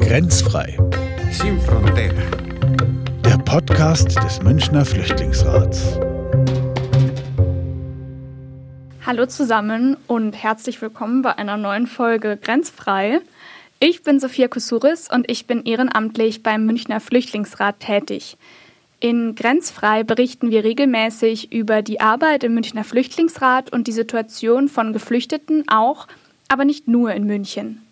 Grenzfrei. Der Podcast des Münchner Flüchtlingsrats. Hallo zusammen und herzlich willkommen bei einer neuen Folge Grenzfrei. Ich bin Sophia Kusuris und ich bin ehrenamtlich beim Münchner Flüchtlingsrat tätig. In Grenzfrei berichten wir regelmäßig über die Arbeit im Münchner Flüchtlingsrat und die Situation von Geflüchteten auch, aber nicht nur in München.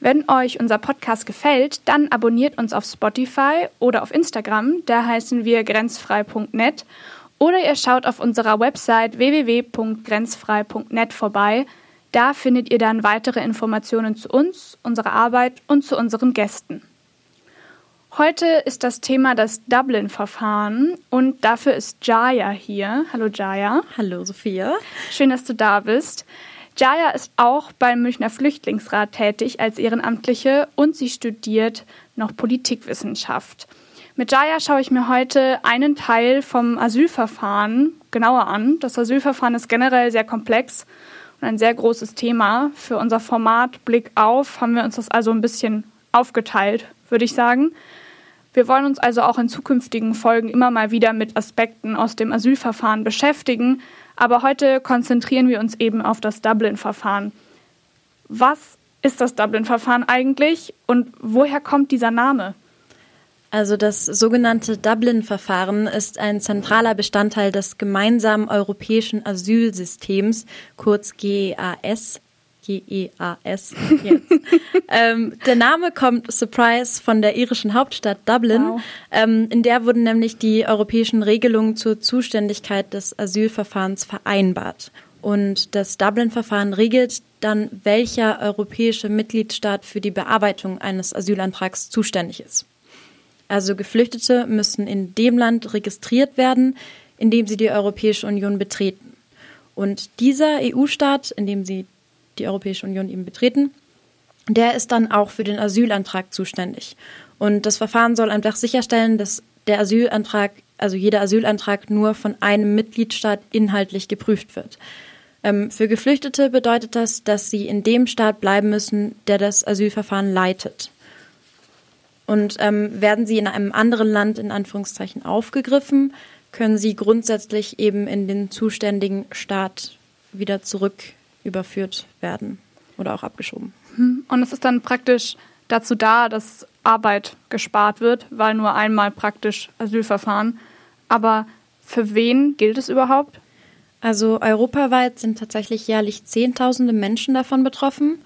Wenn euch unser Podcast gefällt, dann abonniert uns auf Spotify oder auf Instagram, da heißen wir grenzfrei.net oder ihr schaut auf unserer Website www.grenzfrei.net vorbei. Da findet ihr dann weitere Informationen zu uns, unserer Arbeit und zu unseren Gästen. Heute ist das Thema das Dublin-Verfahren und dafür ist Jaya hier. Hallo Jaya. Hallo Sophia. Schön, dass du da bist. Jaya ist auch beim Münchner Flüchtlingsrat tätig als Ehrenamtliche und sie studiert noch Politikwissenschaft. Mit Jaya schaue ich mir heute einen Teil vom Asylverfahren genauer an. Das Asylverfahren ist generell sehr komplex und ein sehr großes Thema. Für unser Format Blick auf haben wir uns das also ein bisschen aufgeteilt, würde ich sagen. Wir wollen uns also auch in zukünftigen Folgen immer mal wieder mit Aspekten aus dem Asylverfahren beschäftigen, aber heute konzentrieren wir uns eben auf das Dublin-Verfahren. Was ist das Dublin-Verfahren eigentlich und woher kommt dieser Name? Also das sogenannte Dublin-Verfahren ist ein zentraler Bestandteil des gemeinsamen europäischen Asylsystems, kurz GEAS, G-E-A-S jetzt. ähm, der Name kommt, Surprise, von der irischen Hauptstadt Dublin. Wow. Ähm, in der wurden nämlich die europäischen Regelungen zur Zuständigkeit des Asylverfahrens vereinbart. Und das Dublin-Verfahren regelt dann, welcher europäische Mitgliedstaat für die Bearbeitung eines Asylantrags zuständig ist. Also Geflüchtete müssen in dem Land registriert werden, in dem sie die Europäische Union betreten. Und dieser EU-Staat, in dem sie die Europäische Union eben betreten, der ist dann auch für den Asylantrag zuständig. Und das Verfahren soll einfach sicherstellen, dass der Asylantrag, also jeder Asylantrag nur von einem Mitgliedstaat inhaltlich geprüft wird. Ähm, für Geflüchtete bedeutet das, dass sie in dem Staat bleiben müssen, der das Asylverfahren leitet. Und ähm, werden sie in einem anderen Land in Anführungszeichen aufgegriffen, können sie grundsätzlich eben in den zuständigen Staat wieder zurück überführt werden oder auch abgeschoben. Hm. Und es ist dann praktisch dazu da, dass Arbeit gespart wird, weil nur einmal praktisch Asylverfahren. Aber für wen gilt es überhaupt? Also europaweit sind tatsächlich jährlich Zehntausende Menschen davon betroffen.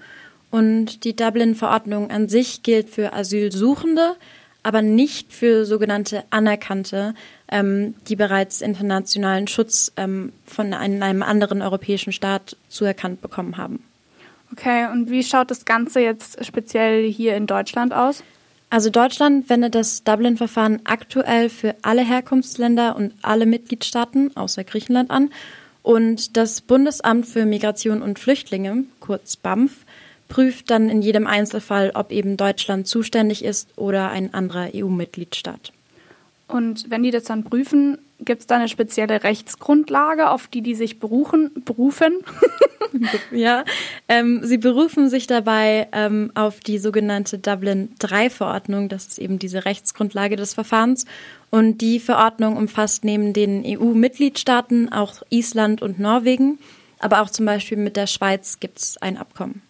Und die Dublin-Verordnung an sich gilt für Asylsuchende, aber nicht für sogenannte Anerkannte, ähm, die bereits internationalen Schutz ähm, von einem, einem anderen europäischen Staat zuerkannt bekommen haben. Okay, und wie schaut das Ganze jetzt speziell hier in Deutschland aus? Also Deutschland wendet das Dublin-Verfahren aktuell für alle Herkunftsländer und alle Mitgliedstaaten außer Griechenland an. Und das Bundesamt für Migration und Flüchtlinge, kurz BAMF, prüft dann in jedem Einzelfall, ob eben Deutschland zuständig ist oder ein anderer EU-Mitgliedstaat. Und wenn die das dann prüfen, gibt es da eine spezielle Rechtsgrundlage, auf die die sich berufen? berufen? ja, ähm, sie berufen sich dabei ähm, auf die sogenannte Dublin-3-Verordnung. Das ist eben diese Rechtsgrundlage des Verfahrens. Und die Verordnung umfasst neben den EU-Mitgliedstaaten auch Island und Norwegen. Aber auch zum Beispiel mit der Schweiz gibt es ein Abkommen.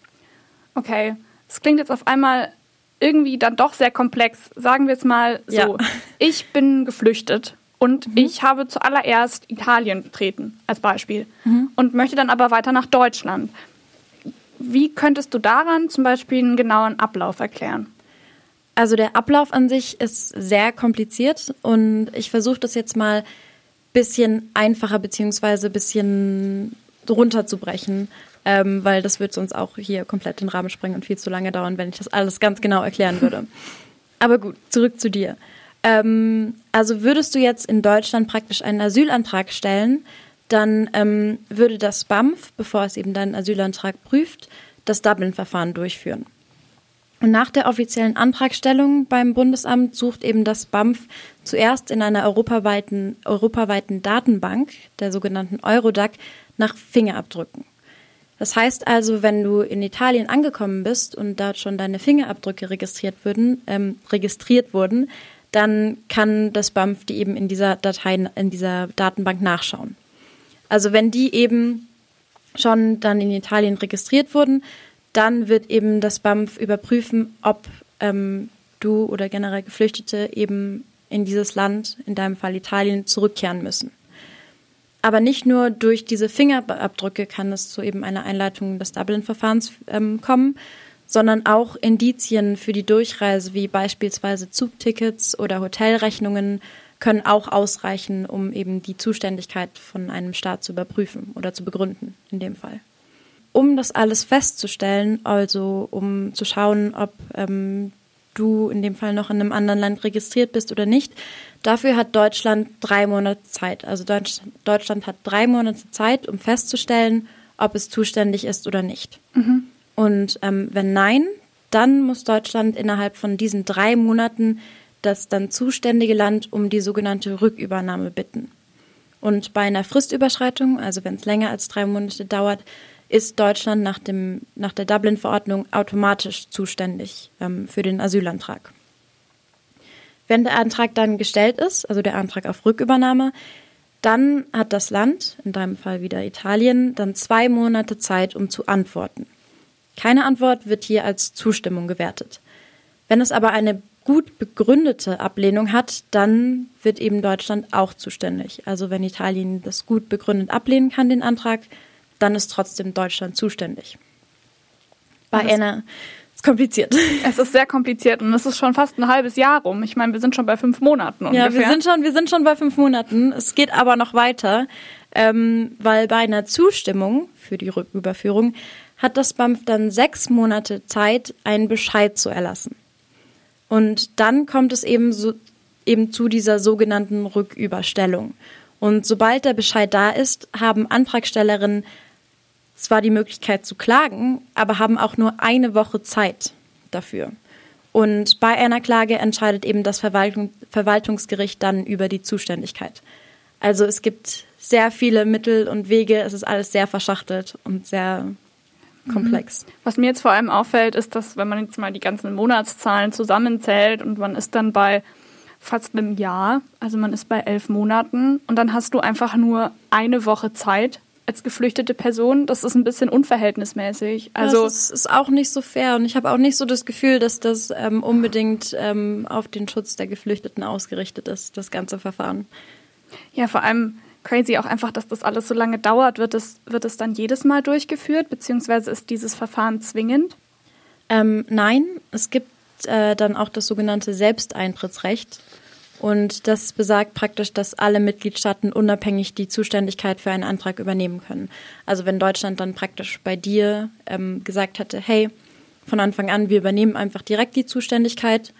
Okay, es klingt jetzt auf einmal irgendwie dann doch sehr komplex. Sagen wir es mal so. Ja. Ich bin geflüchtet und mhm. ich habe zuallererst Italien betreten als Beispiel mhm. und möchte dann aber weiter nach Deutschland. Wie könntest du daran zum Beispiel einen genauen Ablauf erklären? Also der Ablauf an sich ist sehr kompliziert und ich versuche das jetzt mal ein bisschen einfacher beziehungsweise ein bisschen runterzubrechen ähm, weil das wird sonst auch hier komplett den Rahmen sprengen und viel zu lange dauern, wenn ich das alles ganz genau erklären würde. Aber gut, zurück zu dir. Ähm, also würdest du jetzt in Deutschland praktisch einen Asylantrag stellen, dann ähm, würde das BAMF, bevor es eben deinen Asylantrag prüft, das Dublin-Verfahren durchführen. Und nach der offiziellen Antragstellung beim Bundesamt sucht eben das BAMF zuerst in einer europaweiten, europaweiten Datenbank, der sogenannten Eurodac, nach Fingerabdrücken. Das heißt also, wenn du in Italien angekommen bist und dort schon deine Fingerabdrücke registriert wurden, ähm, registriert wurden, dann kann das BAMF die eben in dieser Datei, in dieser Datenbank nachschauen. Also wenn die eben schon dann in Italien registriert wurden, dann wird eben das BAMF überprüfen, ob ähm, du oder generell Geflüchtete eben in dieses Land, in deinem Fall Italien, zurückkehren müssen. Aber nicht nur durch diese Fingerabdrücke kann es zu eben einer Einleitung des Dublin-Verfahrens ähm, kommen, sondern auch Indizien für die Durchreise, wie beispielsweise Zugtickets oder Hotelrechnungen, können auch ausreichen, um eben die Zuständigkeit von einem Staat zu überprüfen oder zu begründen, in dem Fall. Um das alles festzustellen, also um zu schauen, ob ähm, du in dem Fall noch in einem anderen Land registriert bist oder nicht, dafür hat Deutschland drei Monate Zeit. Also Deutschland hat drei Monate Zeit, um festzustellen, ob es zuständig ist oder nicht. Mhm. Und ähm, wenn nein, dann muss Deutschland innerhalb von diesen drei Monaten das dann zuständige Land um die sogenannte Rückübernahme bitten. Und bei einer Fristüberschreitung, also wenn es länger als drei Monate dauert, ist Deutschland nach, dem, nach der Dublin-Verordnung automatisch zuständig ähm, für den Asylantrag. Wenn der Antrag dann gestellt ist, also der Antrag auf Rückübernahme, dann hat das Land, in deinem Fall wieder Italien, dann zwei Monate Zeit, um zu antworten. Keine Antwort wird hier als Zustimmung gewertet. Wenn es aber eine gut begründete Ablehnung hat, dann wird eben Deutschland auch zuständig. Also wenn Italien das gut begründet ablehnen kann, den Antrag, dann ist trotzdem Deutschland zuständig. Bei das einer ist kompliziert. Es ist sehr kompliziert und es ist schon fast ein halbes Jahr rum. Ich meine, wir sind schon bei fünf Monaten ungefähr. Ja, wir sind schon, wir sind schon bei fünf Monaten. Es geht aber noch weiter, ähm, weil bei einer Zustimmung für die Rücküberführung hat das BAMF dann sechs Monate Zeit, einen Bescheid zu erlassen. Und dann kommt es eben, so, eben zu dieser sogenannten Rücküberstellung. Und sobald der Bescheid da ist, haben Antragstellerinnen zwar die Möglichkeit zu klagen, aber haben auch nur eine Woche Zeit dafür. Und bei einer Klage entscheidet eben das Verwaltung, Verwaltungsgericht dann über die Zuständigkeit. Also es gibt sehr viele Mittel und Wege, es ist alles sehr verschachtelt und sehr komplex. Mhm. Was mir jetzt vor allem auffällt, ist, dass wenn man jetzt mal die ganzen Monatszahlen zusammenzählt und man ist dann bei fast einem Jahr, also man ist bei elf Monaten und dann hast du einfach nur eine Woche Zeit als geflüchtete Person. Das ist ein bisschen unverhältnismäßig. Also das ist, ist auch nicht so fair und ich habe auch nicht so das Gefühl, dass das ähm, unbedingt ähm, auf den Schutz der Geflüchteten ausgerichtet ist, das ganze Verfahren. Ja, vor allem crazy auch einfach, dass das alles so lange dauert. Wird es, wird es dann jedes Mal durchgeführt, beziehungsweise ist dieses Verfahren zwingend? Ähm, nein, es gibt äh, dann auch das sogenannte Selbsteintrittsrecht. Und das besagt praktisch, dass alle Mitgliedstaaten unabhängig die Zuständigkeit für einen Antrag übernehmen können. Also wenn Deutschland dann praktisch bei dir ähm, gesagt hätte, hey, von Anfang an, wir übernehmen einfach direkt die Zuständigkeit,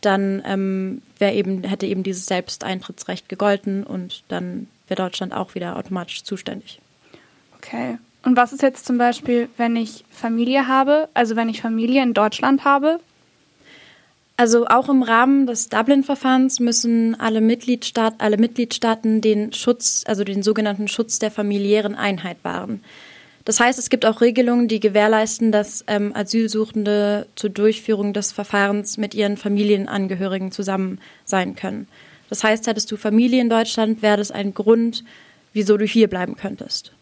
dann ähm, eben, hätte eben dieses Selbsteintrittsrecht gegolten und dann wäre Deutschland auch wieder automatisch zuständig. Okay. Und was ist jetzt zum Beispiel, wenn ich Familie habe, also wenn ich Familie in Deutschland habe? Also auch im Rahmen des Dublin-Verfahrens müssen alle, Mitgliedstaat, alle Mitgliedstaaten den Schutz, also den sogenannten Schutz der familiären Einheit wahren. Das heißt, es gibt auch Regelungen, die gewährleisten, dass ähm, Asylsuchende zur Durchführung des Verfahrens mit ihren Familienangehörigen zusammen sein können. Das heißt, hättest du Familie in Deutschland, wäre das ein Grund, wieso du hier bleiben könntest.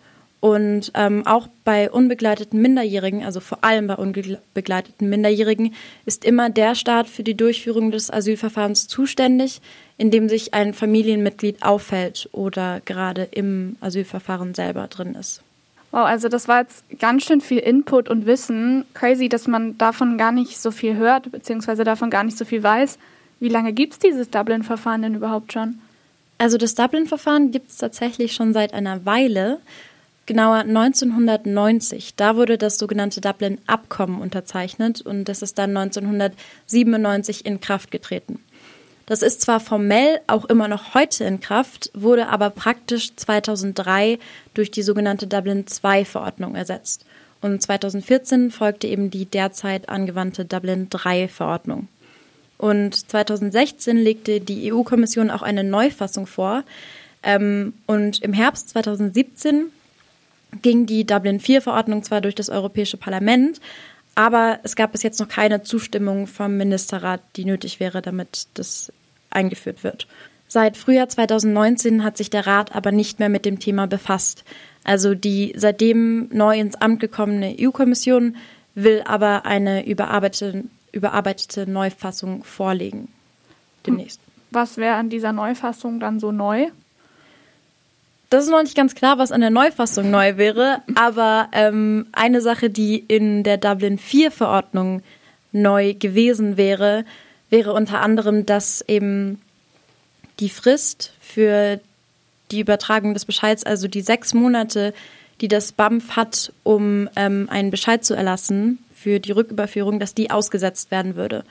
Und ähm, auch bei unbegleiteten Minderjährigen, also vor allem bei unbegleiteten Minderjährigen, ist immer der Staat für die Durchführung des Asylverfahrens zuständig, in dem sich ein Familienmitglied auffällt oder gerade im Asylverfahren selber drin ist. Wow, also das war jetzt ganz schön viel Input und Wissen. Crazy, dass man davon gar nicht so viel hört, beziehungsweise davon gar nicht so viel weiß. Wie lange gibt es dieses Dublin-Verfahren denn überhaupt schon? Also das Dublin-Verfahren gibt es tatsächlich schon seit einer Weile, genauer 1990. Da wurde das sogenannte Dublin-Abkommen unterzeichnet und das ist dann 1997 in Kraft getreten. Das ist zwar formell auch immer noch heute in Kraft, wurde aber praktisch 2003 durch die sogenannte Dublin-II-Verordnung ersetzt. Und 2014 folgte eben die derzeit angewandte Dublin-III-Verordnung. Und 2016 legte die EU-Kommission auch eine Neufassung vor. Ähm, und im Herbst 2017 ging die Dublin-4-Verordnung zwar durch das Europäische Parlament, aber es gab bis jetzt noch keine Zustimmung vom Ministerrat, die nötig wäre, damit das eingeführt wird. Seit Frühjahr 2019 hat sich der Rat aber nicht mehr mit dem Thema befasst. Also die seitdem neu ins Amt gekommene EU-Kommission will aber eine überarbeitete, überarbeitete Neufassung vorlegen. Demnächst. Was wäre an dieser Neufassung dann so neu? Das ist noch nicht ganz klar, was an der Neufassung neu wäre, aber ähm, eine Sache, die in der Dublin 4 Verordnung neu gewesen wäre, wäre unter anderem, dass eben die Frist für die Übertragung des Bescheids, also die sechs Monate, die das BAMF hat, um ähm, einen Bescheid zu erlassen für die Rücküberführung, dass die ausgesetzt werden würde.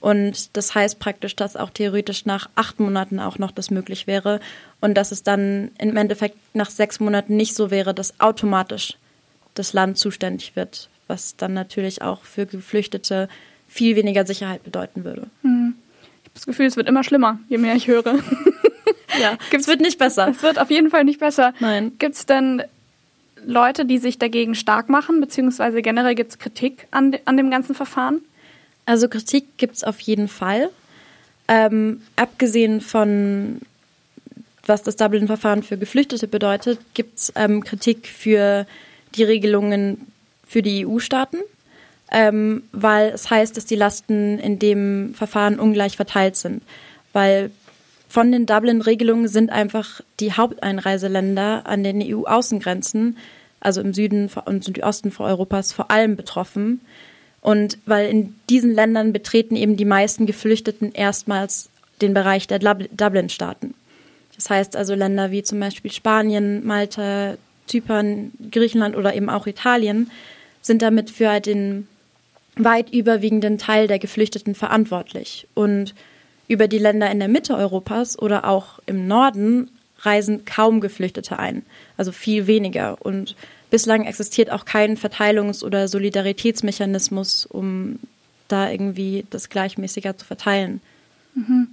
Und das heißt praktisch, dass auch theoretisch nach acht Monaten auch noch das möglich wäre und dass es dann im Endeffekt nach sechs Monaten nicht so wäre, dass automatisch das Land zuständig wird, was dann natürlich auch für Geflüchtete viel weniger Sicherheit bedeuten würde. Hm. Ich habe das Gefühl, es wird immer schlimmer, je mehr ich höre. ja, es wird nicht besser. Es wird auf jeden Fall nicht besser. Nein. Gibt es denn Leute, die sich dagegen stark machen, beziehungsweise generell gibt es Kritik an, an dem ganzen Verfahren? Also Kritik gibt es auf jeden Fall. Ähm, abgesehen von, was das Dublin-Verfahren für Geflüchtete bedeutet, gibt es ähm, Kritik für die Regelungen für die EU-Staaten, ähm, weil es heißt, dass die Lasten in dem Verfahren ungleich verteilt sind. Weil von den Dublin-Regelungen sind einfach die Haupteinreiseländer an den EU-Außengrenzen, also im Süden und Südosten Europas, vor allem betroffen. Und weil in diesen Ländern betreten eben die meisten Geflüchteten erstmals den Bereich der Dublin-Staaten. Das heißt also Länder wie zum Beispiel Spanien, Malta, Zypern, Griechenland oder eben auch Italien sind damit für den weit überwiegenden Teil der Geflüchteten verantwortlich. Und über die Länder in der Mitte Europas oder auch im Norden reisen kaum Geflüchtete ein, also viel weniger. Und bislang existiert auch kein Verteilungs- oder Solidaritätsmechanismus, um da irgendwie das gleichmäßiger zu verteilen. Mhm.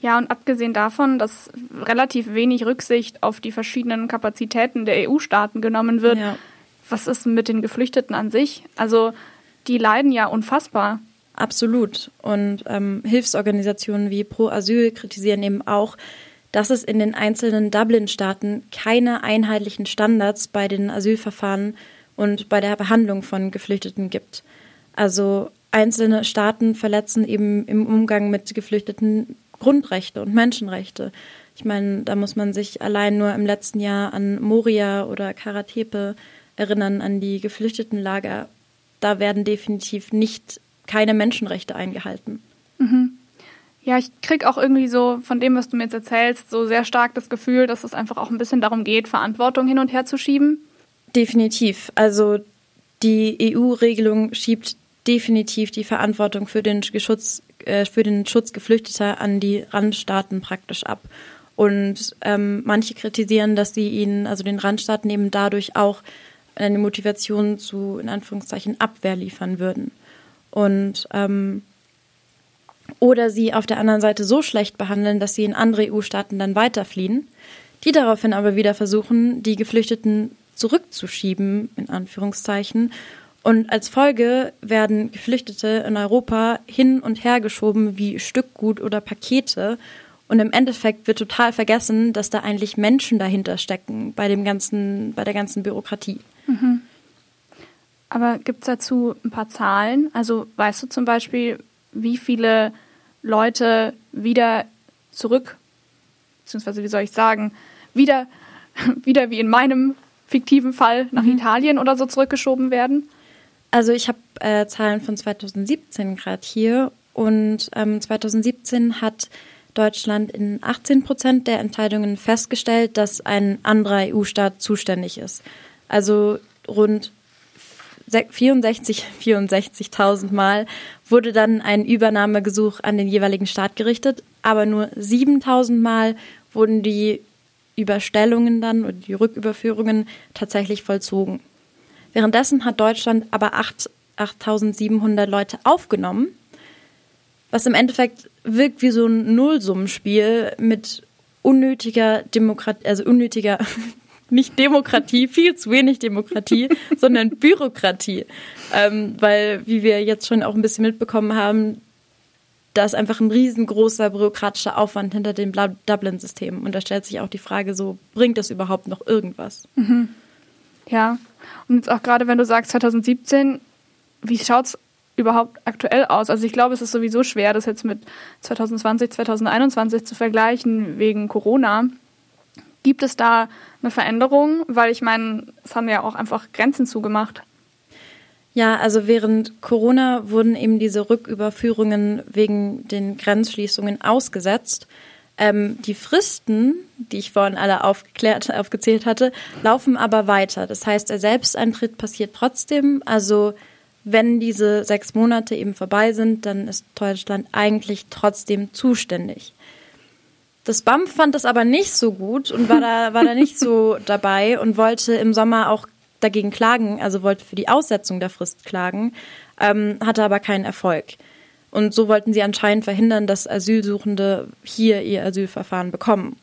Ja, und abgesehen davon, dass relativ wenig Rücksicht auf die verschiedenen Kapazitäten der EU-Staaten genommen wird, ja. was ist mit den Geflüchteten an sich? Also die leiden ja unfassbar. Absolut. Und ähm, Hilfsorganisationen wie Pro Asyl kritisieren eben auch, dass es in den einzelnen Dublin-Staaten keine einheitlichen Standards bei den Asylverfahren und bei der Behandlung von Geflüchteten gibt. Also einzelne Staaten verletzen eben im Umgang mit Geflüchteten Grundrechte und Menschenrechte. Ich meine, da muss man sich allein nur im letzten Jahr an Moria oder Karatepe erinnern, an die Geflüchtetenlager. Da werden definitiv nicht keine Menschenrechte eingehalten. Mhm. Ja, ich krieg auch irgendwie so von dem, was du mir jetzt erzählst, so sehr stark das Gefühl, dass es einfach auch ein bisschen darum geht, Verantwortung hin und her zu schieben. Definitiv. Also die EU-Regelung schiebt definitiv die Verantwortung für den, Geschutz, äh, für den Schutz Geflüchteter an die Randstaaten praktisch ab. Und ähm, manche kritisieren, dass sie ihnen, also den Randstaaten eben dadurch auch eine Motivation zu, in Anführungszeichen, Abwehr liefern würden. Und ähm, oder sie auf der anderen Seite so schlecht behandeln, dass sie in andere EU-Staaten dann weiterfliehen, die daraufhin aber wieder versuchen, die Geflüchteten zurückzuschieben, in Anführungszeichen. Und als Folge werden Geflüchtete in Europa hin und her geschoben wie Stückgut oder Pakete. Und im Endeffekt wird total vergessen, dass da eigentlich Menschen dahinter stecken bei dem ganzen, bei der ganzen Bürokratie. Mhm. Aber gibt es dazu ein paar Zahlen? Also weißt du zum Beispiel, wie viele Leute wieder zurück, beziehungsweise wie soll ich sagen, wieder, wieder wie in meinem fiktiven Fall nach mhm. Italien oder so zurückgeschoben werden? Also ich habe äh, Zahlen von 2017 gerade hier und ähm, 2017 hat Deutschland in 18 Prozent der Entscheidungen festgestellt, dass ein anderer EU-Staat zuständig ist. Also rund 64, 64.000 Mal wurde dann ein Übernahmegesuch an den jeweiligen Staat gerichtet, aber nur 7.000 Mal wurden die Überstellungen dann oder die Rücküberführungen tatsächlich vollzogen. Währenddessen hat Deutschland aber 8.700 Leute aufgenommen, was im Endeffekt wirkt wie so ein Nullsummenspiel mit unnötiger Demokratie, also unnötiger nicht Demokratie, viel zu wenig Demokratie, sondern Bürokratie. Ähm, weil, wie wir jetzt schon auch ein bisschen mitbekommen haben, da ist einfach ein riesengroßer bürokratischer Aufwand hinter dem Dublin-System. Und da stellt sich auch die Frage so, bringt das überhaupt noch irgendwas? Mhm. Ja, und jetzt auch gerade, wenn du sagst 2017, wie schaut es überhaupt aktuell aus? Also ich glaube, es ist sowieso schwer, das jetzt mit 2020, 2021 zu vergleichen wegen Corona. Gibt es da eine Veränderung? Weil ich meine, es haben ja auch einfach Grenzen zugemacht. Ja, also während Corona wurden eben diese Rücküberführungen wegen den Grenzschließungen ausgesetzt. Ähm, die Fristen, die ich vorhin alle aufgeklärt, aufgezählt hatte, laufen aber weiter. Das heißt, der Selbsteintritt passiert trotzdem. Also wenn diese sechs Monate eben vorbei sind, dann ist Deutschland eigentlich trotzdem zuständig. Das BAMF fand das aber nicht so gut und war da, war da nicht so dabei und wollte im Sommer auch dagegen klagen, also wollte für die Aussetzung der Frist klagen, ähm, hatte aber keinen Erfolg. Und so wollten sie anscheinend verhindern, dass Asylsuchende hier ihr Asylverfahren bekommen.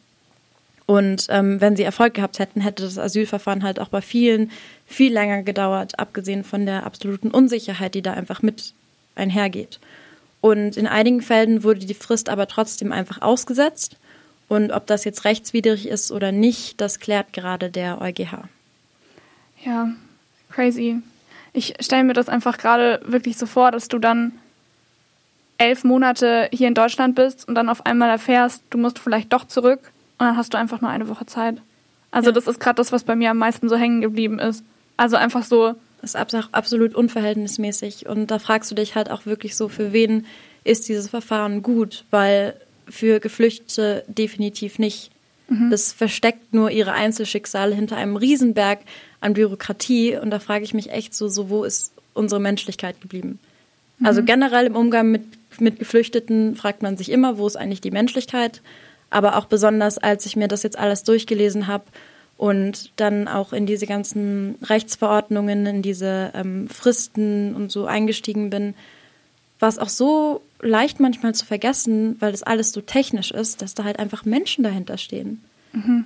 Und ähm, wenn sie Erfolg gehabt hätten, hätte das Asylverfahren halt auch bei vielen viel länger gedauert, abgesehen von der absoluten Unsicherheit, die da einfach mit einhergeht. Und in einigen Fällen wurde die Frist aber trotzdem einfach ausgesetzt. Und ob das jetzt rechtswidrig ist oder nicht, das klärt gerade der EuGH. Ja, crazy. Ich stelle mir das einfach gerade wirklich so vor, dass du dann elf Monate hier in Deutschland bist und dann auf einmal erfährst, du musst vielleicht doch zurück und dann hast du einfach nur eine Woche Zeit. Also ja. das ist gerade das, was bei mir am meisten so hängen geblieben ist. Also einfach so. Das ist absolut unverhältnismäßig. Und da fragst du dich halt auch wirklich so, für wen ist dieses Verfahren gut? Weil für Geflüchtete definitiv nicht. Mhm. Das versteckt nur ihre Einzelschicksale hinter einem Riesenberg an Bürokratie. Und da frage ich mich echt so, so wo ist unsere Menschlichkeit geblieben? Mhm. Also generell im Umgang mit, mit Geflüchteten fragt man sich immer, wo ist eigentlich die Menschlichkeit? Aber auch besonders, als ich mir das jetzt alles durchgelesen habe und dann auch in diese ganzen Rechtsverordnungen, in diese ähm, Fristen und so eingestiegen bin, war es auch so leicht manchmal zu vergessen, weil das alles so technisch ist, dass da halt einfach Menschen dahinter stehen. Mhm.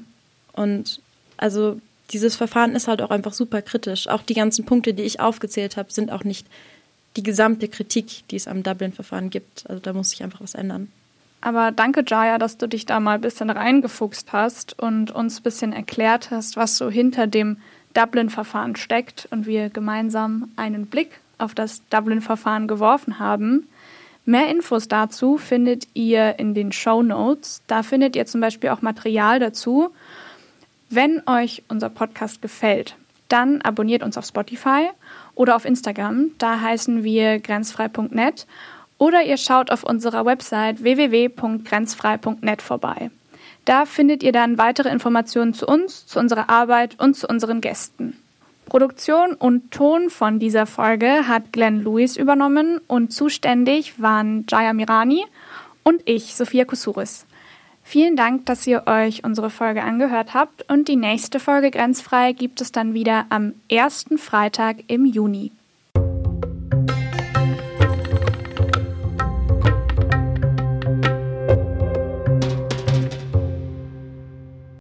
Und also dieses Verfahren ist halt auch einfach super kritisch. Auch die ganzen Punkte, die ich aufgezählt habe, sind auch nicht die gesamte Kritik, die es am Dublin-Verfahren gibt. Also da muss sich einfach was ändern. Aber danke, Jaya, dass du dich da mal ein bisschen reingefuchst hast und uns ein bisschen erklärt hast, was so hinter dem Dublin-Verfahren steckt und wir gemeinsam einen Blick auf das Dublin-Verfahren geworfen haben. Mehr Infos dazu findet ihr in den Show Notes. Da findet ihr zum Beispiel auch Material dazu. Wenn euch unser Podcast gefällt, dann abonniert uns auf Spotify oder auf Instagram. Da heißen wir grenzfrei.net. Oder ihr schaut auf unserer Website www.grenzfrei.net vorbei. Da findet ihr dann weitere Informationen zu uns, zu unserer Arbeit und zu unseren Gästen. Produktion und Ton von dieser Folge hat Glenn Lewis übernommen und zuständig waren Jaya Mirani und ich, Sophia Kusuris. Vielen Dank, dass ihr euch unsere Folge angehört habt und die nächste Folge Grenzfrei gibt es dann wieder am ersten Freitag im Juni.